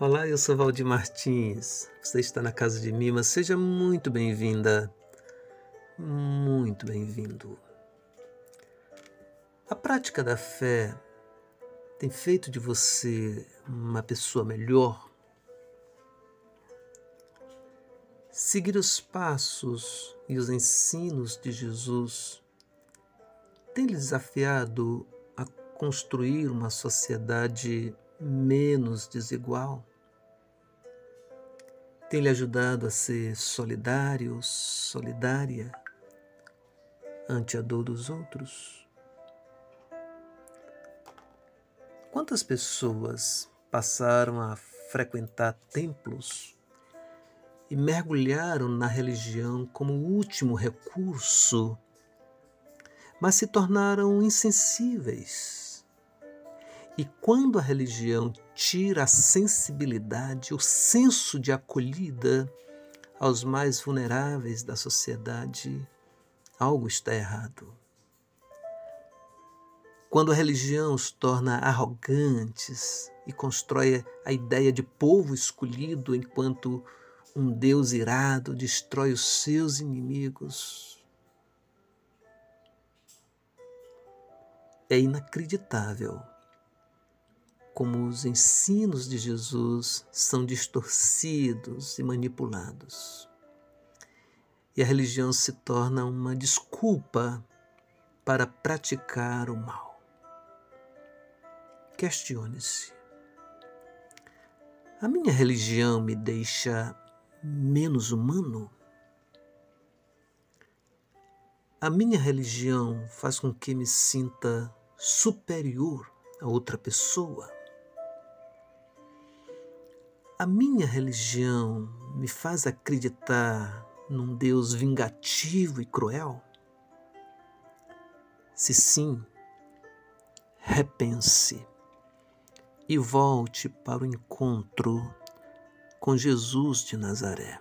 Olá, eu sou Valdir Martins. Você está na casa de Mima. Seja muito bem-vinda. Muito bem-vindo. A prática da fé tem feito de você uma pessoa melhor? Seguir os passos e os ensinos de Jesus tem lhe desafiado a construir uma sociedade menos desigual? Tem lhe ajudado a ser solidário, solidária ante a dor dos outros? Quantas pessoas passaram a frequentar templos e mergulharam na religião como último recurso, mas se tornaram insensíveis e quando a religião tira a sensibilidade, o senso de acolhida aos mais vulneráveis da sociedade, algo está errado. Quando a religião os torna arrogantes e constrói a ideia de povo escolhido enquanto um Deus irado destrói os seus inimigos, é inacreditável como os ensinos de Jesus são distorcidos e manipulados. E a religião se torna uma desculpa para praticar o mal. Questione-se: a minha religião me deixa menos humano? A minha religião faz com que me sinta superior a outra pessoa? A minha religião me faz acreditar num Deus vingativo e cruel? Se sim, repense e volte para o encontro com Jesus de Nazaré.